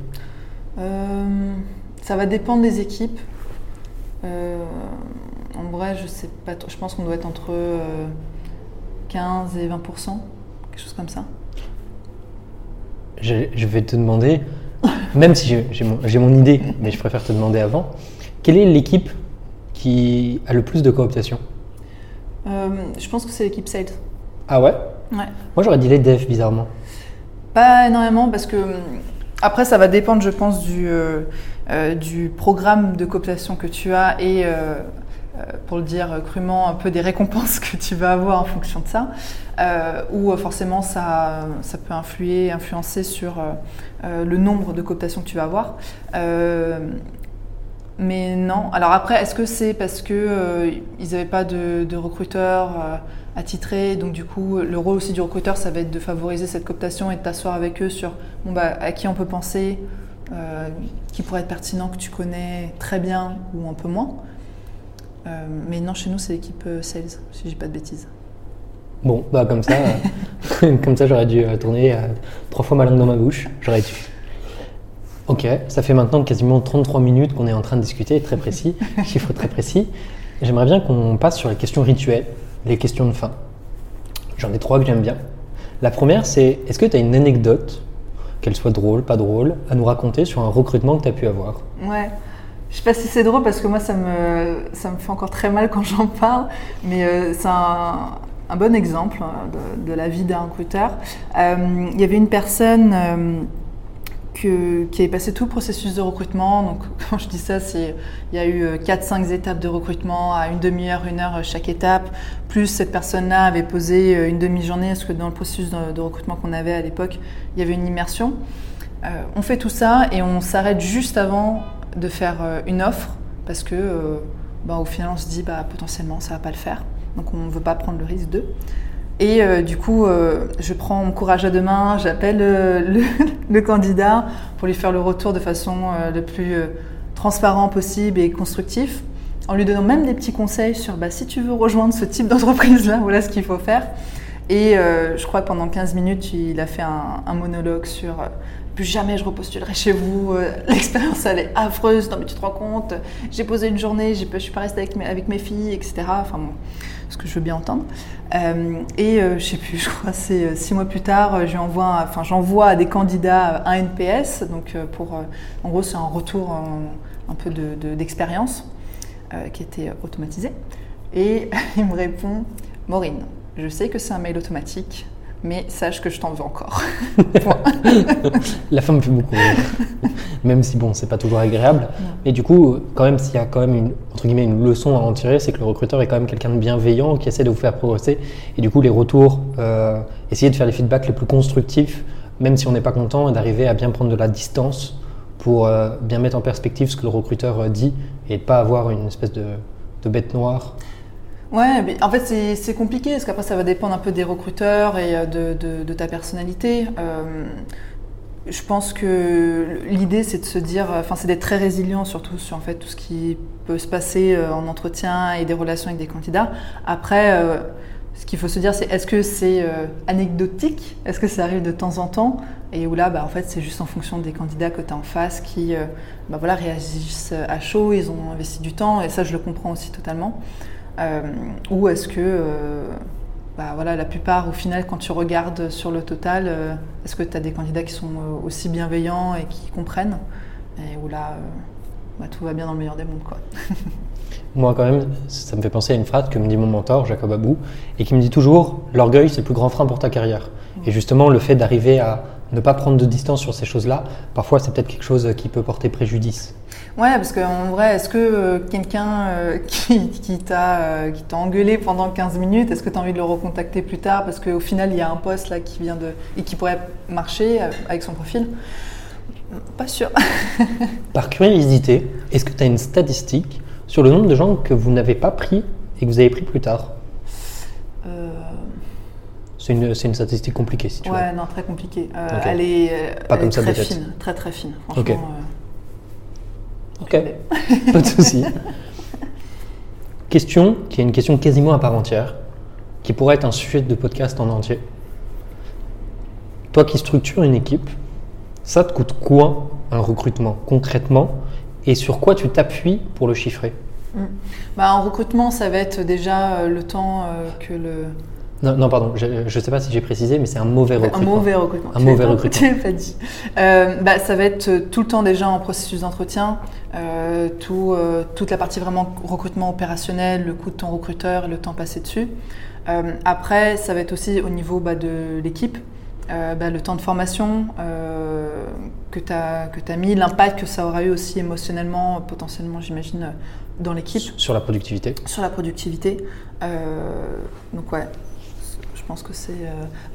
[SPEAKER 1] euh, ça va dépendre des équipes. Euh, en vrai, je sais pas. trop. Je pense qu'on doit être entre euh, 15 et 20% quelque chose comme ça.
[SPEAKER 2] je, je vais te demander, même si j'ai- mon, idée, mais je préfère te demander avant, quelle est l'équipe qui a le plus de cooptation
[SPEAKER 1] Euh, je pense que c'est l'équipe sales.
[SPEAKER 2] Ah ouais
[SPEAKER 1] Ouais.
[SPEAKER 2] Moi j'aurais dit les devs bizarrement.
[SPEAKER 1] Pas énormément parce que hum, après ça va dépendre je pense du, euh, euh, du programme de cooptation que tu as et euh, pour le dire crûment un peu des récompenses que tu vas avoir en fonction de ça euh, ou forcément ça, ça peut influer, influencer sur le nombre de cooptations que tu vas avoir. Mais non. Alors après, est-ce que c'est parce que euh, ils n'avaient pas de, de recruteur euh, attitré, donc du coup, le rôle aussi du recruteur, ça va être de favoriser cette cooptation et de t'asseoir avec eux sur bon, bah, à qui on peut penser, euh, qui pourrait être pertinent, que tu connais très bien ou un peu moins. Euh, mais non, chez nous, c'est l'équipe euh, sales, si je dis pas de bêtises.
[SPEAKER 2] Bon, bah comme ça, comme ça j'aurais dû tourner trois fois ma langue dans ma bouche, j'aurais dû. Ok, ça fait maintenant quasiment 33 minutes qu'on est en train de discuter, très précis, chiffre très précis. J'aimerais bien qu'on passe sur les questions rituelles, les questions de fin. J'en ai trois que j'aime bien. La première, c'est est-ce que tu as une anecdote, qu'elle soit drôle, pas drôle, à nous raconter sur un recrutement que tu as pu avoir?
[SPEAKER 1] Ouais. Je sais pas si c'est drôle parce que moi ça me, ça me fait encore très mal quand j'en parle, mais euh, c'est un, bon exemple hein, de, de la vie d'un recruteur. Euh, il y avait une personne euh, qui avait passé tout le processus de recrutement. Donc quand je dis ça, c'est il y a eu 4-5 étapes de recrutement à une demi-heure, une heure chaque étape. Plus cette personne-là avait posé euh, une demi-journée parce que dans le processus de, recrutement qu'on avait à l'époque, il y avait une immersion. Euh, on fait tout ça et on s'arrête juste avant de faire euh, une offre parce que euh, bah, au final on se dit bah, potentiellement ça va pas le faire. Donc on ne veut pas prendre le risque de. Et euh, du coup, euh, je prends mon courage à deux mains, j'appelle euh, le, candidat pour lui faire le retour de façon le plus transparent possible et constructif, en lui donnant même des petits conseils sur bah, si tu veux rejoindre ce type d'entreprise-là, voilà ce qu'il faut faire. Et je crois que pendant 15 minutes, il a fait un, monologue sur plus jamais je repostulerai chez vous, euh, l'expérience elle est affreuse, non mais tu te rends compte, j'ai posé une journée, je suis pas restée avec mes, filles, etc. Enfin bon, ce que je veux bien entendre. Euh, et euh, je sais plus, je crois c'est euh, six mois plus tard, j'envoie, enfin à des candidats un NPS, donc pour, en gros c'est un retour un peu de- de- d'expérience euh, qui était automatisé. Et il me répond, Maureen, je sais que c'est un mail automatique, mais sache que je t'en veux encore.
[SPEAKER 2] La fin me fait beaucoup rire. même si bon, c'est pas toujours agréable. Mais du coup, quand même, s'il y a quand même une, entre guillemets, une leçon à en tirer, c'est que le recruteur est quand même quelqu'un de bienveillant qui essaie de vous faire progresser. Et du coup, les retours, euh, essayer de faire les feedbacks les plus constructifs, même si on n'est pas content, et d'arriver à bien prendre de la distance pour euh, bien mettre en perspective ce que le recruteur euh, dit et de pas avoir une espèce de, de bête noire.
[SPEAKER 1] Ouais, en fait c'est compliqué parce qu'après ça va dépendre un peu des recruteurs et euh, de, ta personnalité. Euh, je pense que l'idée c'est de se dire, enfin c'est d'être très résilient surtout sur en fait tout ce qui peut se passer euh, en entretien et des relations avec des candidats. Après, ce qu'il faut se dire c'est est-ce que c'est anecdotique, est-ce que ça arrive de temps en temps? Et où là bah, en fait c'est juste en fonction des candidats que tu as en face qui bah, voilà, réagissent à chaud, ils ont investi du temps et ça je le comprends aussi totalement. Euh, ou est-ce que euh, bah, voilà, la plupart, au final, quand tu regardes sur le total, euh, est-ce que tu as des candidats qui sont aussi bienveillants et qui comprennent? Et où là, euh, bah, tout va bien dans le meilleur des mondes. Quoi.
[SPEAKER 2] Moi, quand même, ça me fait penser à une phrase que me dit mon mentor, Jacob Abou, et qui me dit toujours L'orgueil, c'est le plus grand frein pour ta carrière. Et justement, le fait d'arriver à ne pas prendre de distance sur ces choses-là, parfois, c'est peut-être quelque chose qui peut porter préjudice.
[SPEAKER 1] Ouais, parce qu'en vrai, est-ce que euh, quelqu'un euh, qui, qui t'a euh, qui t'a engueulé pendant 15 minutes, est-ce que tu as envie de le recontacter plus tard? Parce qu'au final, il y a un poste là qui vient de. et qui pourrait marcher euh, avec son profil Pas sûr.
[SPEAKER 2] Par curiosité, est-ce que tu as une statistique sur le nombre de gens que vous n'avez pas pris et que vous avez pris plus tard? C'est une, c'est une statistique compliquée, si tu veux.
[SPEAKER 1] Ouais, non, très compliqué. Euh. Elle est, euh,
[SPEAKER 2] Pas
[SPEAKER 1] elle
[SPEAKER 2] comme
[SPEAKER 1] est
[SPEAKER 2] ça,
[SPEAKER 1] très fine, très très fine. Franchement,
[SPEAKER 2] Ok.
[SPEAKER 1] euh,
[SPEAKER 2] Ok, pas de souci. Question qui est une question quasiment à part entière, qui pourrait être un sujet de podcast en entier. Toi qui structures une équipe, ça te coûte quoi un recrutement concrètement? Et sur quoi tu t'appuies pour le chiffrer?
[SPEAKER 1] Bah, en recrutement, ça va être déjà le temps que le.
[SPEAKER 2] Non, non, pardon, je ne sais pas si j'ai précisé, mais c'est un mauvais
[SPEAKER 1] Un
[SPEAKER 2] recrutement.
[SPEAKER 1] mauvais recrutement.
[SPEAKER 2] Un mauvais recrutement.
[SPEAKER 1] Pas dit. Euh, bah, ça va être euh, tout le temps déjà en processus d'entretien, euh, tout, euh, toute la partie vraiment recrutement opérationnel, le coût de ton recruteur et le temps passé dessus. Après, ça va être aussi au niveau bah, de l'équipe, bah, le temps de formation que tu as, que as mis, l'impact que ça aura eu aussi émotionnellement, potentiellement, j'imagine, dans l'équipe
[SPEAKER 2] Sur la productivité.
[SPEAKER 1] sur la productivité. Donc ouais, pense que c'est...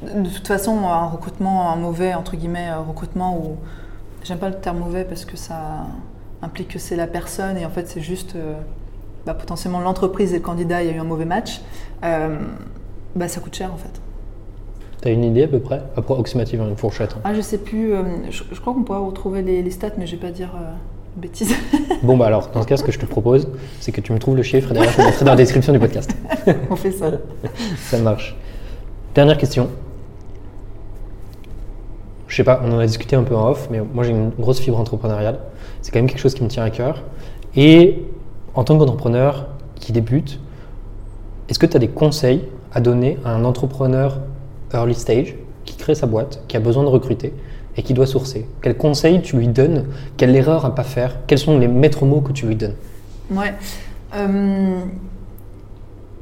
[SPEAKER 1] euh, de toute façon, un recrutement, un mauvais, entre guillemets, euh, recrutement où... J'aime pas le terme mauvais parce que ça implique que c'est la personne et en fait c'est juste euh, bah, potentiellement l'entreprise et le candidat, il y a eu un mauvais match. Bah, ça coûte cher en fait.
[SPEAKER 2] Tu as une idée à peu près? Approximative, hein, une fourchette. hein.
[SPEAKER 1] Ah, je sais plus, euh, je, je crois qu'on pourra retrouver les, les stats, mais je vais pas dire euh, une bêtise.
[SPEAKER 2] Bon, bah alors, dans ce cas, ce que je te propose, c'est que tu me trouves le chiffre et derrière, je le mettrai dans la description du podcast.
[SPEAKER 1] On fait ça.
[SPEAKER 2] Ça marche. Dernière question. Je sais pas, on en a discuté un peu en off, mais moi j'ai une grosse fibre entrepreneuriale. C'est quand même quelque chose qui me tient à cœur. Et en tant qu'entrepreneur qui débute, est-ce que tu as des conseils à donner à un entrepreneur early stage qui crée sa boîte, qui a besoin de recruter et qui doit sourcer, quels conseils tu lui donnes? Quelle erreur à pas faire? Quels sont les maîtres mots que tu lui donnes?
[SPEAKER 1] Ouais. Euh,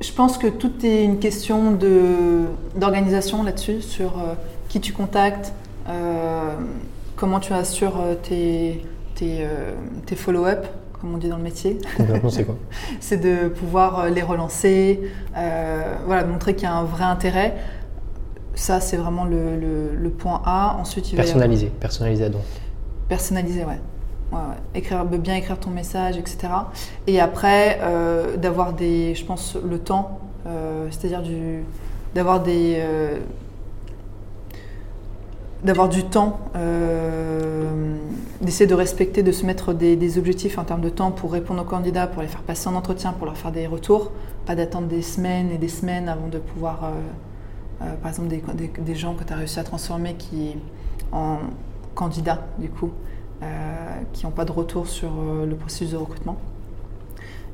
[SPEAKER 1] je pense que tout est une question de- d'organisation là-dessus, sur euh, qui tu contactes, euh, comment tu assures euh, tes, tes, tes follow-up, comme on dit dans le métier.
[SPEAKER 2] C'est quoi?
[SPEAKER 1] C'est de pouvoir les relancer, euh, voilà, montrer qu'il y a un vrai intérêt. Ça, c'est vraiment le, le- le point A. Ensuite, il va y avoir-
[SPEAKER 2] Personnaliser, personnaliser à don.
[SPEAKER 1] personnaliser, ouais. Bien écrire ton message, etc. Et après, euh, d'avoir des, je pense, le temps, euh, c'est-à-dire d'avoir des, euh, d'avoir du temps, d'essayer de respecter, de se mettre des, objectifs en termes de temps pour répondre aux candidats, pour les faire passer en entretien, pour leur faire des retours, pas d'attendre des semaines et des semaines avant de pouvoir, par exemple, des, des- gens que tu as réussi à transformer qui en candidats, du coup, qui n'ont pas de retour sur euh, le processus de recrutement.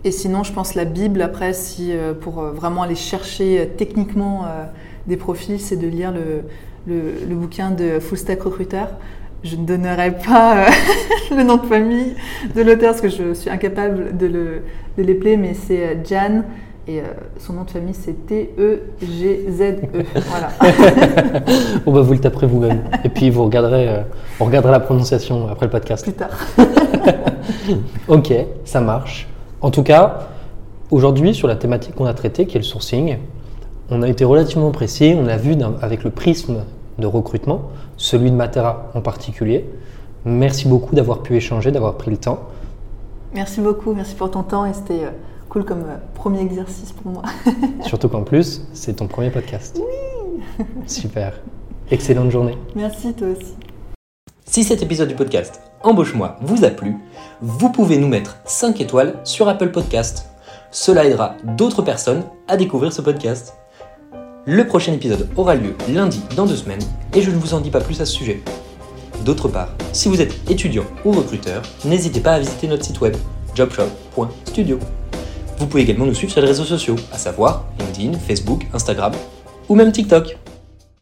[SPEAKER 1] Et sinon, je pense la Bible, après, si, euh, pour euh, vraiment aller chercher euh, techniquement euh, des profils, c'est de lire le, le- bouquin de Full Stack Recruiter. Je ne donnerai pas euh, le nom de famille de l'auteur parce que je suis incapable de, le, de l'épeler, mais c'est euh, Jan. Et euh, son nom de famille, c'est T-E-G-Z-E. Voilà.
[SPEAKER 2] Bon, bah, vous le taperez vous-même. Et puis, vous regarderez, euh, on regardera la prononciation après le podcast.
[SPEAKER 1] Plus tard.
[SPEAKER 2] Ok, ça marche. En tout cas, aujourd'hui, sur la thématique qu'on a traitée, qui est le sourcing, on a été relativement précis. On a vu avec le prisme de recrutement, celui de Matera en particulier. Merci beaucoup d'avoir pu échanger, d'avoir pris le temps.
[SPEAKER 1] Merci beaucoup, merci pour ton temps et c'était euh, cool comme euh, premier exercice pour moi.
[SPEAKER 2] Surtout qu'en plus, c'est ton premier podcast. Oui Super. Excellente journée.
[SPEAKER 1] merci toi aussi.
[SPEAKER 2] Si cet épisode du podcast Embauche-moi vous a plu, vous pouvez nous mettre 5 étoiles sur Apple Podcast. Cela aidera d'autres personnes à découvrir ce podcast. Le prochain épisode aura lieu lundi dans deux semaines et je ne vous en dis pas plus à ce sujet. D'autre part, si vous êtes étudiant ou recruteur, n'hésitez pas à visiter notre site web jobshop.studio. Vous pouvez également nous suivre sur les réseaux sociaux, à savoir LinkedIn, Facebook, Instagram ou même TikTok.